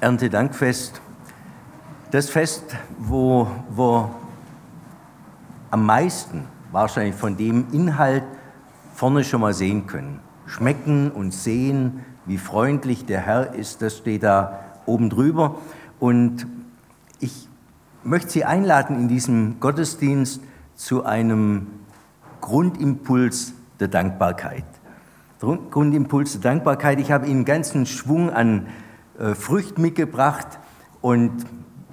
Erntedankfest, das Fest, wo wir am meisten wahrscheinlich von dem Inhalt vorne schon mal sehen können. Schmecken und sehen, wie freundlich der Herr ist, das steht da oben drüber. Und ich möchte Sie einladen in diesem Gottesdienst zu einem Grundimpuls der Dankbarkeit. Grundimpuls der Dankbarkeit. Ich habe Ihnen einen ganzen Schwung an äh, Früchten mitgebracht und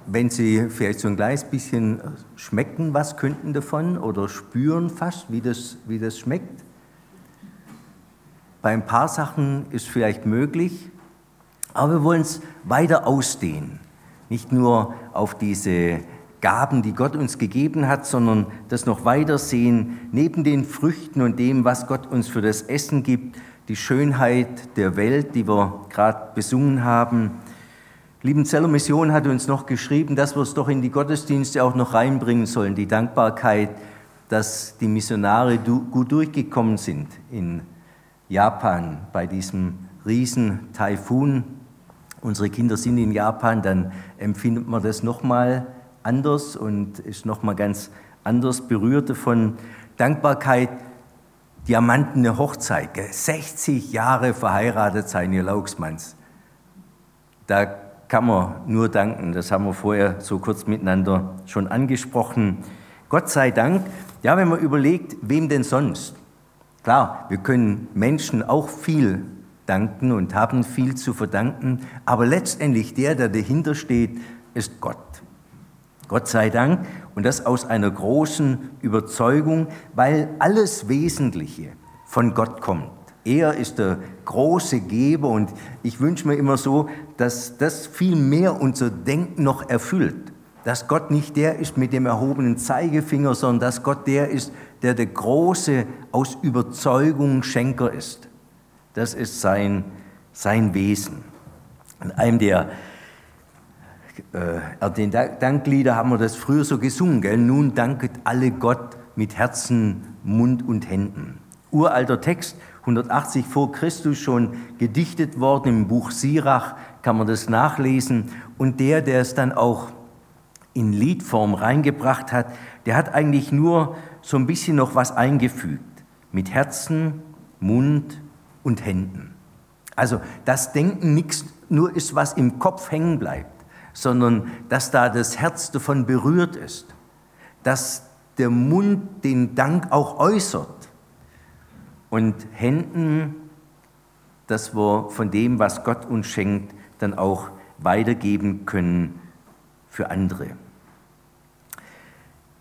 wenn Sie vielleicht so ein kleines bisschen schmecken, was könnten davon oder spüren fast, wie das, wie das schmeckt. Bei ein paar Sachen ist vielleicht möglich, aber wir wollen es weiter ausdehnen. Nicht nur auf diese Gaben, die Gott uns gegeben hat, sondern das noch weiter sehen, neben den Früchten und dem, was Gott uns für das Essen gibt, die Schönheit der Welt, die wir gerade besungen haben. Liebenzeller Mission hat uns noch geschrieben, dass wir es doch in die Gottesdienste auch noch reinbringen sollen, die Dankbarkeit, dass die Missionare gut durchgekommen sind in Japan bei diesem riesen Taifun. Unsere Kinder sind in Japan, dann empfindet man das nochmal anders und ist nochmal ganz anders berührt davon. Dankbarkeit diamantene Hochzeit, 60 Jahre verheiratet sein, ihr Laugsmanns. Da kann man nur danken, das haben wir vorher so kurz miteinander schon angesprochen. Gott sei Dank, ja, wenn man überlegt, wem denn sonst? Klar, wir können Menschen auch viel danken und haben viel zu verdanken, aber letztendlich der, der dahinter steht, ist Gott. Gott sei Dank und das aus einer großen Überzeugung, weil alles Wesentliche von Gott kommt. Er ist der große Geber und ich wünsche mir immer so, dass das viel mehr unser Denken noch erfüllt. Dass Gott nicht der ist mit dem erhobenen Zeigefinger, sondern dass Gott der ist, der der große aus Überzeugung Schenker ist. Das ist sein, sein Wesen. In einem der äh, den Danklieder haben wir das früher so gesungen, gell? Nun danket alle Gott mit Herzen, Mund und Händen. Uralter Text, 180 vor Christus schon gedichtet worden, im Buch Sirach kann man das nachlesen. Und der, der es dann auch in Liedform reingebracht hat, der hat eigentlich nur so ein bisschen noch was eingefügt. Mit Herzen, Mund und Händen. Also das Denken nichts nur ist, was im Kopf hängen bleibt sondern dass da das Herz davon berührt ist, dass der Mund den Dank auch äußert und Händen, dass wir von dem, was Gott uns schenkt, dann auch weitergeben können für andere.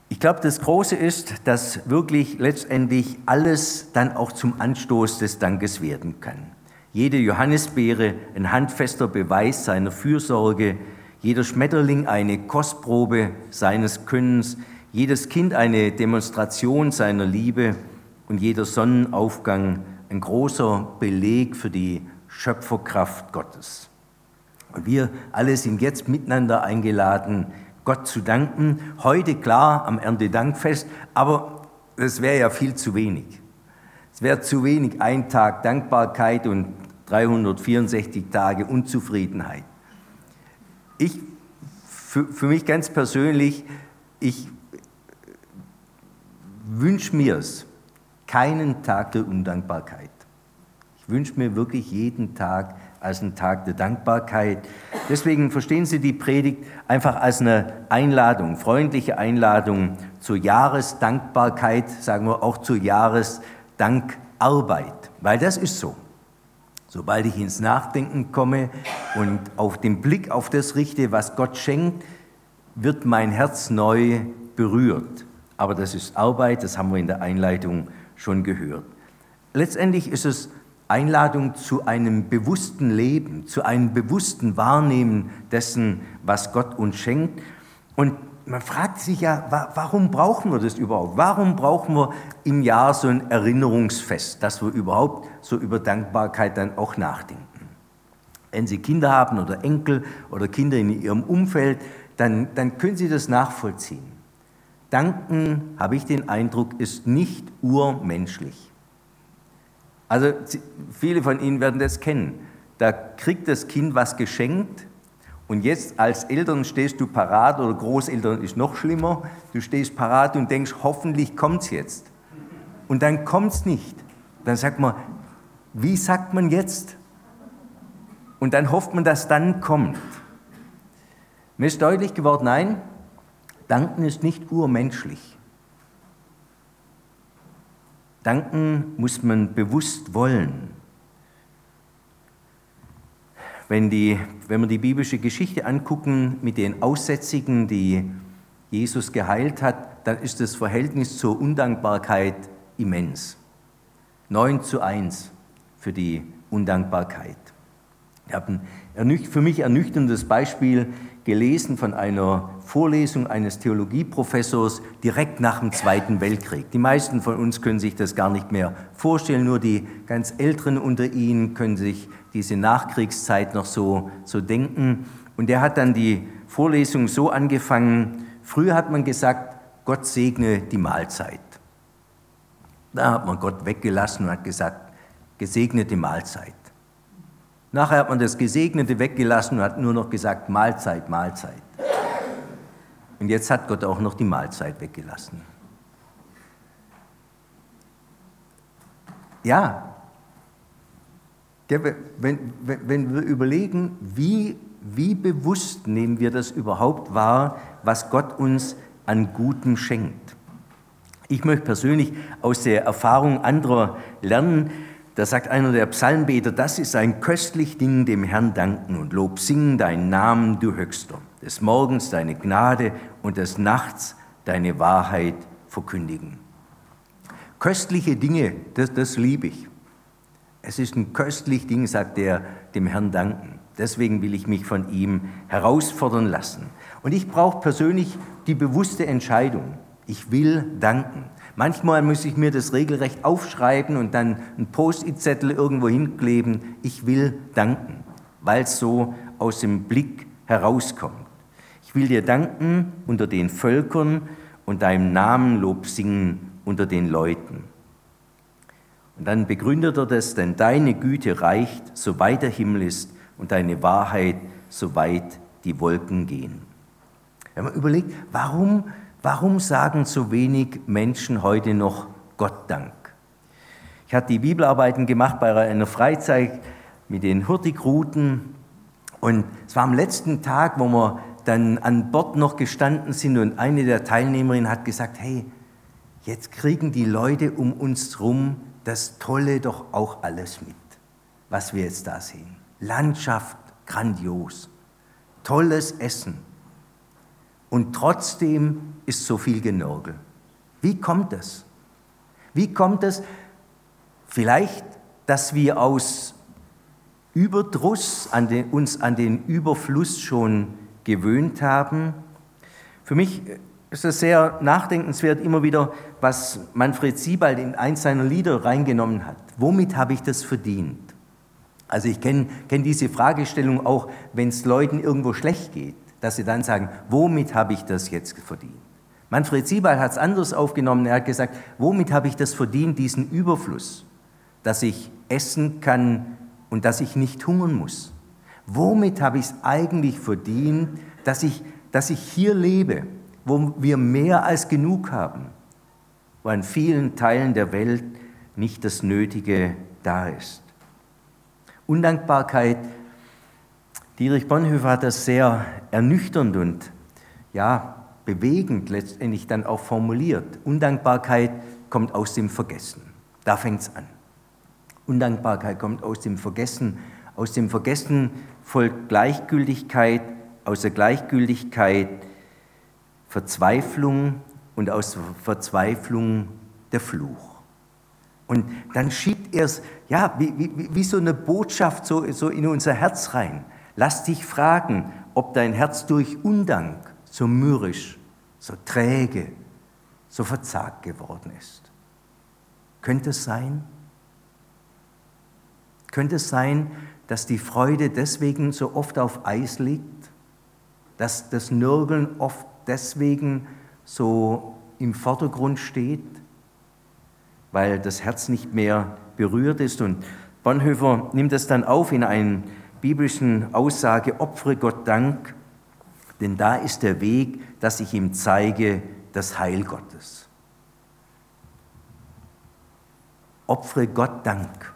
Ich glaube, das Große ist, dass wirklich letztendlich alles dann auch zum Anstoß des Dankes werden kann. Jede Johannisbeere ein handfester Beweis seiner Fürsorge, jeder Schmetterling eine Kostprobe seines Könnens, jedes Kind eine Demonstration seiner Liebe und jeder Sonnenaufgang ein großer Beleg für die Schöpferkraft Gottes. Und wir alle sind jetzt miteinander eingeladen, Gott zu danken. Heute klar am Erntedankfest, aber es wäre ja viel zu wenig. Es wäre zu wenig ein Tag Dankbarkeit und 364 Tage Unzufriedenheit ich, für, für mich ganz persönlich, ich wünsche mir es, keinen Tag der Undankbarkeit. Ich wünsche mir wirklich jeden Tag als einen Tag der Dankbarkeit. Deswegen verstehen Sie die Predigt einfach als eine Einladung, freundliche Einladung zur Jahresdankbarkeit, sagen wir auch zur Jahresdankarbeit, weil das ist so. Sobald ich ins Nachdenken komme und auf den Blick auf das richte, was Gott schenkt, wird mein Herz neu berührt. Aber das ist Arbeit, das haben wir in der Einleitung schon gehört. Letztendlich ist es Einladung zu einem bewussten Leben, zu einem bewussten Wahrnehmen dessen, was Gott uns schenkt. Und man fragt sich ja, warum brauchen wir das überhaupt? Warum brauchen wir im Jahr so ein Erinnerungsfest, dass wir überhaupt so über Dankbarkeit dann auch nachdenken? Wenn Sie Kinder haben oder Enkel oder Kinder in Ihrem Umfeld, dann, dann können Sie das nachvollziehen. Danken, habe ich den Eindruck, ist nicht urmenschlich. Also viele von Ihnen werden das kennen. Da kriegt das Kind was geschenkt Und jetzt als Eltern stehst du parat oder Großeltern ist noch schlimmer. Du stehst parat und denkst, hoffentlich kommt es jetzt. Und dann kommt es nicht. Dann sagt man, wie sagt man jetzt? Und dann hofft man, dass dann kommt. Mir ist deutlich geworden, nein, danken ist nicht urmenschlich. Danken muss man bewusst wollen. Wenn, die, wenn wir die biblische Geschichte angucken mit den Aussätzigen, die Jesus geheilt hat, dann ist das Verhältnis zur Undankbarkeit immens. 9 zu 1 für die Undankbarkeit. Ich habe ein für mich ernüchterndes Beispiel gelesen von einer Vorlesung eines Theologieprofessors direkt nach dem Zweiten Weltkrieg. Die meisten von uns können sich das gar nicht mehr vorstellen, nur die ganz Älteren unter Ihnen können sich diese Nachkriegszeit noch so, so denken. Und er hat dann die Vorlesung so angefangen, früher hat man gesagt, Gott segne die Mahlzeit. Da hat man Gott weggelassen und hat gesagt, gesegnete Mahlzeit. Nachher hat man das Gesegnete weggelassen und hat nur noch gesagt, Mahlzeit, Mahlzeit. Und jetzt hat Gott auch noch die Mahlzeit weggelassen. Ja, wenn, wenn wir überlegen, wie, wie bewusst nehmen wir das überhaupt wahr, was Gott uns an Gutem schenkt. Ich möchte persönlich aus der Erfahrung anderer lernen. Da sagt einer der Psalmbeter, das ist ein köstlich Ding, dem Herrn danken und Lob singen deinen Namen, du Höchster. Des Morgens deine Gnade und des Nachts deine Wahrheit verkündigen. Köstliche Dinge, das, das liebe ich. Es ist ein köstlich Ding, sagt er, dem Herrn danken. Deswegen will ich mich von ihm herausfordern lassen. Und ich brauche persönlich die bewusste Entscheidung. Ich will danken. Manchmal muss ich mir das regelrecht aufschreiben und dann einen Post-it-Zettel irgendwo hinkleben. Ich will danken, weil es so aus dem Blick herauskommt. Ich will dir danken unter den Völkern und deinem Namen Lob singen unter den Leuten. Und dann begründet er das, denn deine Güte reicht, soweit der Himmel ist, und deine Wahrheit, soweit die Wolken gehen. Wenn man überlegt, warum Warum sagen so wenig Menschen heute noch Gott Dank? Ich hatte die Bibelarbeiten gemacht bei einer Freizeit mit den Hurtigruten und es war am letzten Tag, wo wir dann an Bord noch gestanden sind und eine der Teilnehmerinnen hat gesagt, hey, jetzt kriegen die Leute um uns herum das Tolle doch auch alles mit, was wir jetzt da sehen. Landschaft grandios, tolles Essen, und trotzdem ist so viel Genörgel. Wie kommt es? Wie kommt es? Vielleicht, dass wir aus Überdruss an den, uns an den Überfluss schon gewöhnt haben. Für mich ist es sehr nachdenkenswert immer wieder, was Manfred Siebald in eins seiner Lieder reingenommen hat. Womit habe ich das verdient? Also ich kenne kenn diese Fragestellung auch, wenn es Leuten irgendwo schlecht geht dass sie dann sagen, womit habe ich das jetzt verdient? Manfred Siebald hat es anders aufgenommen. Er hat gesagt, womit habe ich das verdient, diesen Überfluss, dass ich essen kann und dass ich nicht hungern muss? Womit habe ich es eigentlich verdient, dass ich, dass ich hier lebe, wo wir mehr als genug haben, wo an vielen Teilen der Welt nicht das Nötige da ist? Undankbarkeit Dietrich Bonhoeffer hat das sehr ernüchternd und ja, bewegend letztendlich dann auch formuliert. Undankbarkeit kommt aus dem Vergessen. Da fängt es an. Undankbarkeit kommt aus dem Vergessen. Aus dem Vergessen folgt Gleichgültigkeit, aus der Gleichgültigkeit Verzweiflung und aus Verzweiflung der Fluch. Und dann schiebt er es, ja, wie, wie, wie so eine Botschaft so, so in unser Herz rein. Lass dich fragen, ob dein Herz durch Undank so mürrisch, so träge, so verzagt geworden ist. Könnte es sein? Könnte es sein, dass die Freude deswegen so oft auf Eis liegt? Dass das Nörgeln oft deswegen so im Vordergrund steht? Weil das Herz nicht mehr berührt ist. Und Bonhoeffer nimmt es dann auf in einen biblischen Aussage, opfere Gott Dank, denn da ist der Weg, dass ich ihm zeige, das Heil Gottes. Opfere Gott Dank.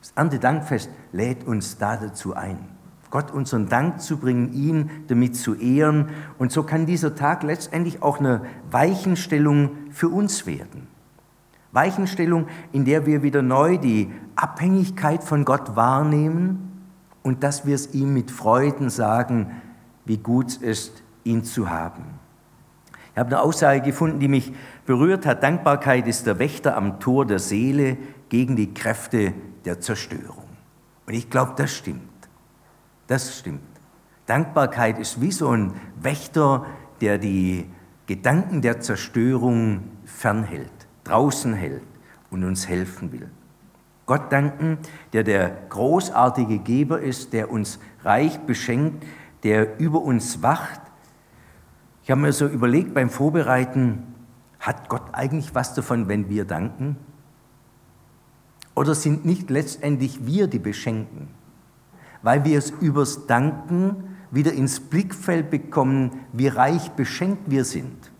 Das Erntedankfest lädt uns da dazu ein, Gott unseren Dank zu bringen, ihn damit zu ehren. Und so kann dieser Tag letztendlich auch eine Weichenstellung für uns werden. Weichenstellung, in der wir wieder neu die Abhängigkeit von Gott wahrnehmen und dass wir es ihm mit Freuden sagen, wie gut es ist, ihn zu haben. Ich habe eine Aussage gefunden, die mich berührt hat. Dankbarkeit ist der Wächter am Tor der Seele gegen die Kräfte der Zerstörung. Und ich glaube, das stimmt. Das stimmt. Dankbarkeit ist wie so ein Wächter, der die Gedanken der Zerstörung fernhält draußen hält und uns helfen will. Gott danken, der der großartige Geber ist, der uns reich beschenkt, der über uns wacht. Ich habe mir so überlegt beim Vorbereiten, hat Gott eigentlich was davon, wenn wir danken? Oder sind nicht letztendlich wir die Beschenken? Weil wir es übers Danken wieder ins Blickfeld bekommen, wie reich beschenkt wir sind.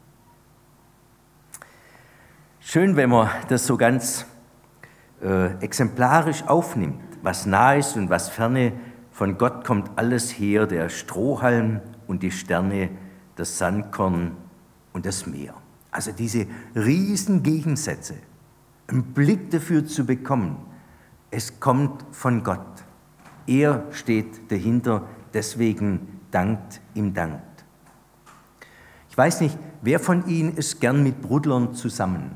Schön, wenn man das so ganz äh, exemplarisch aufnimmt, was nahe ist und was ferne. Von Gott kommt alles her, der Strohhalm und die Sterne, das Sandkorn und das Meer. Also diese riesen Gegensätze, einen Blick dafür zu bekommen, es kommt von Gott. Er steht dahinter, deswegen dankt ihm dankt. Ich weiß nicht, wer von Ihnen ist gern mit Brudlern zusammen?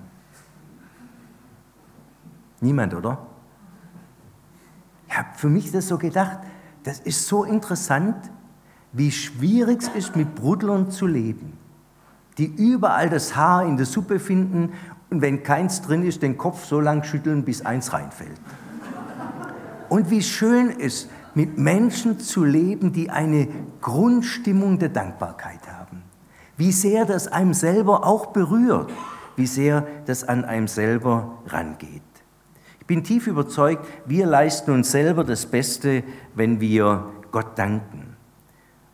Niemand, oder? Ich habe für mich das so gedacht, das ist so interessant, wie schwierig es ist, mit Brudlern zu leben, die überall das Haar in der Suppe finden und wenn keins drin ist, den Kopf so lang schütteln, bis eins reinfällt. Und wie schön ist, mit Menschen zu leben, die eine Grundstimmung der Dankbarkeit haben. Wie sehr das einem selber auch berührt, wie sehr das an einem selber rangeht. Ich bin tief überzeugt, wir leisten uns selber das Beste, wenn wir Gott danken.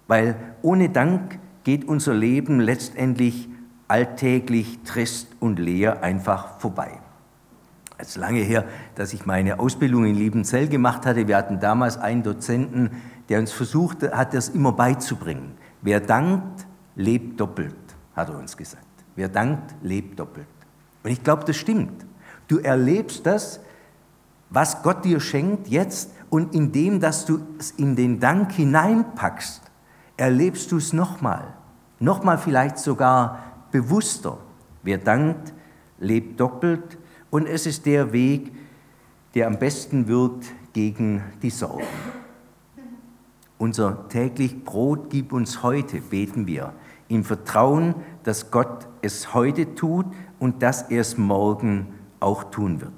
Weil ohne Dank geht unser Leben letztendlich alltäglich, trist und leer einfach vorbei. Es ist lange her, dass ich meine Ausbildung in Liebenzell gemacht hatte. Wir hatten damals einen Dozenten, der uns versucht hat, das immer beizubringen. Wer dankt, lebt doppelt, hat er uns gesagt. Wer dankt, lebt doppelt. Und ich glaube, das stimmt. Du erlebst das, was Gott dir schenkt jetzt und indem, dass du es in den Dank hineinpackst, erlebst du es nochmal. Nochmal vielleicht sogar bewusster. Wer dankt, lebt doppelt und es ist der Weg, der am besten wirkt gegen die Sorgen. Unser täglich Brot gib uns heute, beten wir, im Vertrauen, dass Gott es heute tut und dass er es morgen auch tun wird.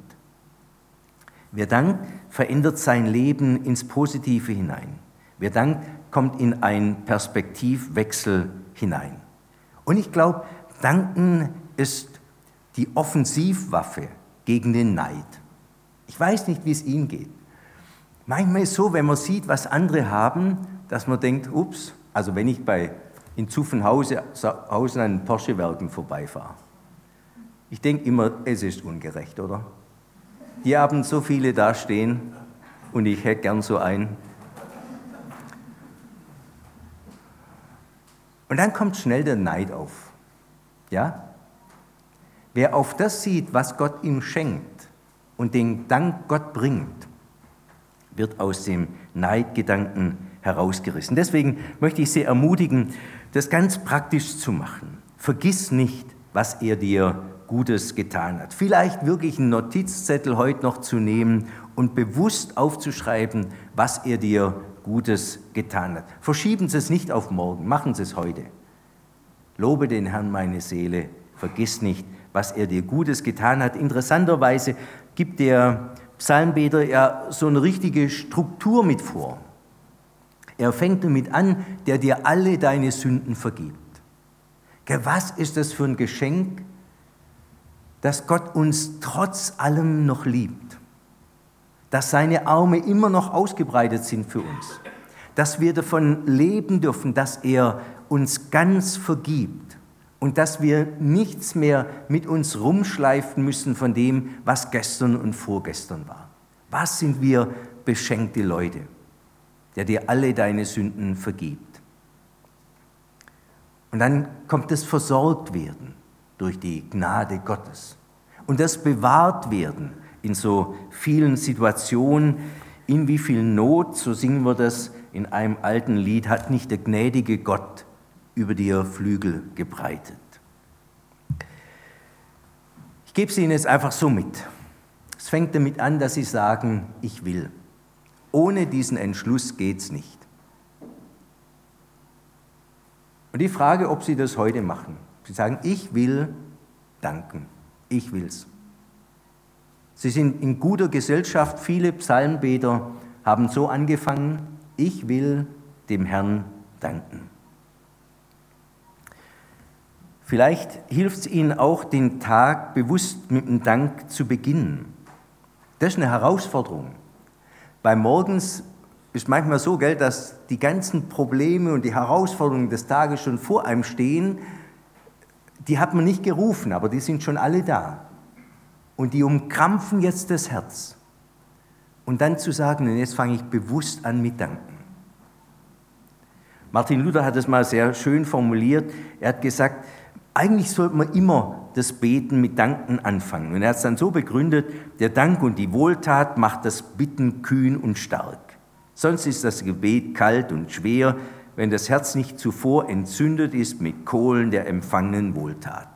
Wer dankt, verändert sein Leben ins Positive hinein. Wer dankt, kommt in einen Perspektivwechsel hinein. Und ich glaube, danken ist die Offensivwaffe gegen den Neid. Ich weiß nicht, wie es Ihnen geht. Manchmal ist es so, wenn man sieht, was andere haben, dass man denkt, ups, also wenn ich bei in Zuffenhausen an Porsche-Werken vorbeifahre. Ich denke immer, es ist ungerecht, oder? Die haben so viele da stehen und ich hätte gern so einen. Und dann kommt schnell der Neid auf. Ja? Wer auf das sieht, was Gott ihm schenkt und den Dank Gott bringt, wird aus dem Neidgedanken herausgerissen. Deswegen möchte ich Sie ermutigen, das ganz praktisch zu machen. Vergiss nicht, was er dir Gutes getan hat. Vielleicht wirklich einen Notizzettel heute noch zu nehmen und bewusst aufzuschreiben, was er dir Gutes getan hat. Verschieben Sie es nicht auf morgen, machen Sie es heute. Lobe den Herrn meine Seele, vergiss nicht, was er dir Gutes getan hat. Interessanterweise gibt der Psalmbeter ja so eine richtige Struktur mit vor. Er fängt damit an, der dir alle deine Sünden vergibt. Was ist das für ein Geschenk, dass Gott uns trotz allem noch liebt, dass seine Arme immer noch ausgebreitet sind für uns, dass wir davon leben dürfen, dass er uns ganz vergibt und dass wir nichts mehr mit uns rumschleifen müssen von dem, was gestern und vorgestern war. Was sind wir beschenkte Leute, der dir alle deine Sünden vergibt. Und dann kommt das Versorgtwerden durch die Gnade Gottes und das Bewahrtwerden in so vielen Situationen, in wie viel Not, so singen wir das in einem alten Lied, hat nicht der gnädige Gott über dir Flügel gebreitet. Ich gebe es Ihnen jetzt einfach so mit. Es fängt damit an, dass Sie sagen, ich will. Ohne diesen Entschluss geht es nicht. Und die Frage, ob Sie das heute machen. Sie sagen, ich will danken. Ich will's. Sie sind in guter Gesellschaft. Viele Psalmbeter haben so angefangen, ich will dem Herrn danken. Vielleicht hilft es Ihnen auch, den Tag bewusst mit dem Dank zu beginnen. Das ist eine Herausforderung. Bei Morgens ist manchmal so, gell, dass die ganzen Probleme und die Herausforderungen des Tages schon vor einem stehen. Die hat man nicht gerufen, aber die sind schon alle da. Und die umkrampfen jetzt das Herz. Und dann zu sagen, jetzt fange ich bewusst an mit Danken. Martin Luther hat es mal sehr schön formuliert. Er hat gesagt, eigentlich sollte man immer das Beten mit Danken anfangen. Und er hat es dann so begründet, der Dank und die Wohltat macht das Bitten kühn und stark. Sonst ist das Gebet kalt und schwer, wenn das Herz nicht zuvor entzündet ist mit Kohlen der empfangenen Wohltat.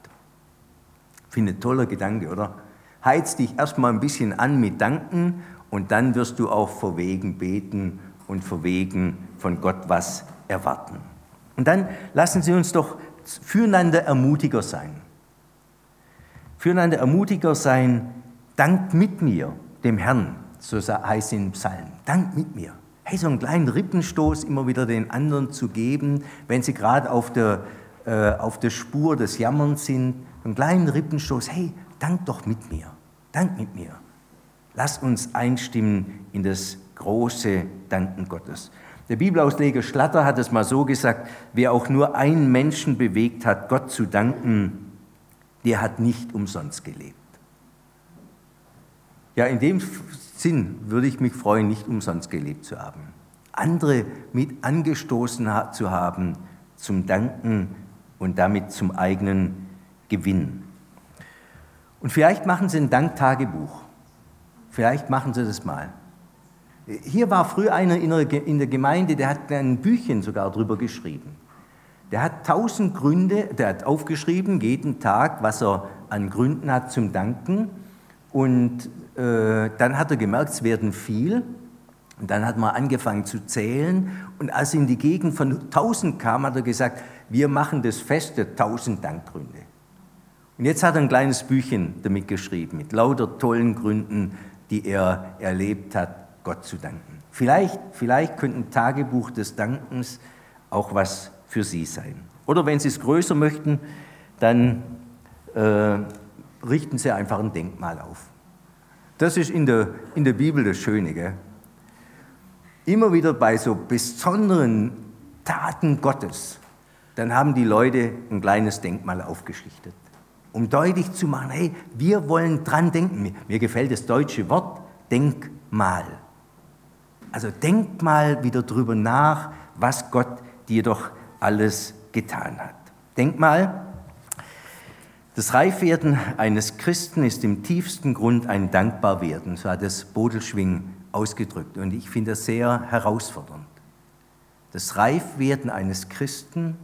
Finde ein toller Gedanke, oder? Heiz dich erstmal ein bisschen an mit Danken und dann wirst du auch verwegen beten und verwegen von Gott was erwarten. Und dann lassen Sie uns doch füreinander Ermutiger sein. Füreinander Ermutiger sein, dankt mit mir dem Herrn, so heißt es im Psalm. Dankt mit mir. Hey, so einen kleinen Rippenstoß immer wieder den anderen zu geben, wenn sie gerade auf der, äh, auf der Spur des Jammerns sind. Einen kleinen Rippenstoß. Hey, dank doch mit mir. Dank mit mir. Lass uns einstimmen in das große Danken Gottes. Der Bibelausleger Schlatter hat es mal so gesagt, wer auch nur einen Menschen bewegt hat, Gott zu danken, der hat nicht umsonst gelebt. Ja, in dem Sinn würde ich mich freuen, nicht umsonst gelebt zu haben. Andere mit angestoßen zu haben zum Danken und damit zum eigenen Gewinn. Und vielleicht machen Sie ein Danktagebuch. Vielleicht machen Sie das mal. Hier war früher einer in der Gemeinde, der hat ein Büchchen sogar drüber geschrieben. Der hat tausend Gründe, der hat aufgeschrieben, jeden Tag, was er an Gründen hat zum Danken. Und äh, dann hat er gemerkt, es werden viel. Und dann hat man angefangen zu zählen. Und als er in die Gegend von tausend kam, hat er gesagt, wir machen das Fest der tausend Dankgründe. Und jetzt hat er ein kleines Büchchen damit geschrieben, mit lauter tollen Gründen, die er erlebt hat Gott zu danken. Vielleicht, vielleicht könnte ein Tagebuch des Dankens auch was für Sie sein. Oder wenn Sie es größer möchten, dann äh, richten Sie einfach ein Denkmal auf. Das ist in der, in der Bibel das Schöne. Gell? Immer wieder bei so besonderen Taten Gottes, dann haben die Leute ein kleines Denkmal aufgeschichtet, um deutlich zu machen, hey, wir wollen dran denken. Mir gefällt das deutsche Wort Denkmal. Also denk mal wieder drüber nach, was Gott dir doch alles getan hat. Denk mal, das Reifwerden eines Christen ist im tiefsten Grund ein Dankbarwerden, so hat es Bodelschwing ausgedrückt. Und ich finde das sehr herausfordernd. Das Reifwerden eines Christen,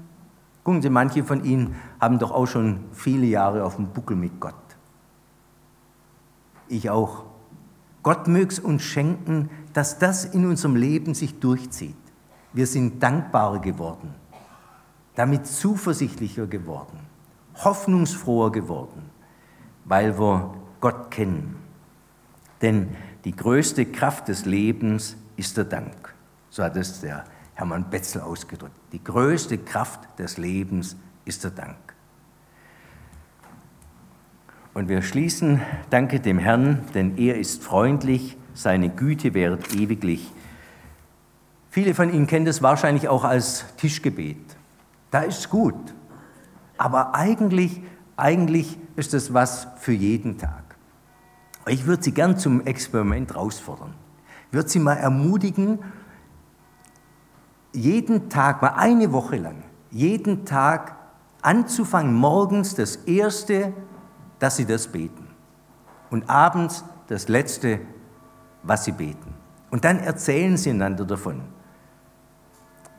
gucken Sie, manche von Ihnen haben doch auch schon viele Jahre auf dem Buckel mit Gott. Ich auch. Gott möge es uns schenken, dass das in unserem Leben sich durchzieht. Wir sind dankbarer geworden, damit zuversichtlicher geworden, hoffnungsfroher geworden, weil wir Gott kennen. Denn die größte Kraft des Lebens ist der Dank. So hat es der Hermann Betzel ausgedrückt. Die größte Kraft des Lebens ist der Dank. Und wir schließen, danke dem Herrn, denn er ist freundlich seine Güte währt ewiglich. Viele von Ihnen kennen das wahrscheinlich auch als Tischgebet. Da ist es gut. Aber eigentlich, eigentlich ist das was für jeden Tag. Ich würde Sie gern zum Experiment herausfordern. Ich würde Sie mal ermutigen, jeden Tag, mal eine Woche lang, jeden Tag anzufangen, morgens das Erste, dass Sie das beten. Und abends das Letzte, was Sie beten. Und dann erzählen Sie einander davon,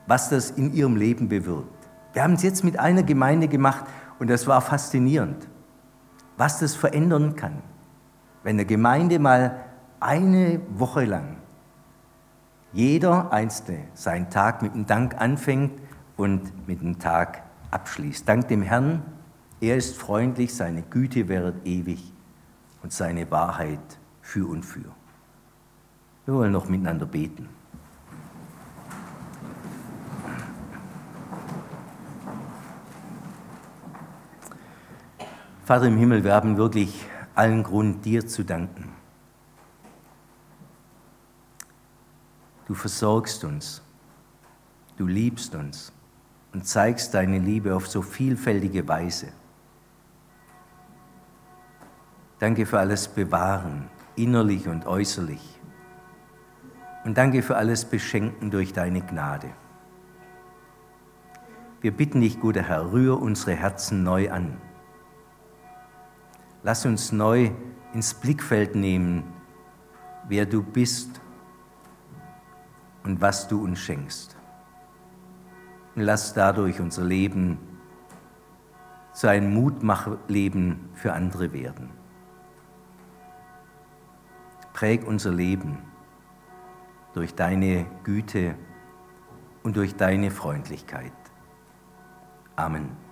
was das in Ihrem Leben bewirkt. Wir haben es jetzt mit einer Gemeinde gemacht und das war faszinierend, was das verändern kann, wenn eine Gemeinde mal eine Woche lang jeder Einzelne seinen Tag mit dem Dank anfängt und mit dem Tag abschließt. Dank dem Herrn, er ist freundlich, seine Güte währt ewig und seine Wahrheit für und für. Wir wollen noch miteinander beten. Vater im Himmel, wir haben wirklich allen Grund, dir zu danken. Du versorgst uns, du liebst uns und zeigst deine Liebe auf so vielfältige Weise. Danke für alles Bewahren, innerlich und äußerlich. Und danke für alles Beschenken durch deine Gnade. Wir bitten dich, guter Herr, rühr unsere Herzen neu an. Lass uns neu ins Blickfeld nehmen, wer du bist und was du uns schenkst. Und lass dadurch unser Leben zu einem Mutmachleben für andere werden. Präg unser Leben durch deine Güte und durch deine Freundlichkeit. Amen.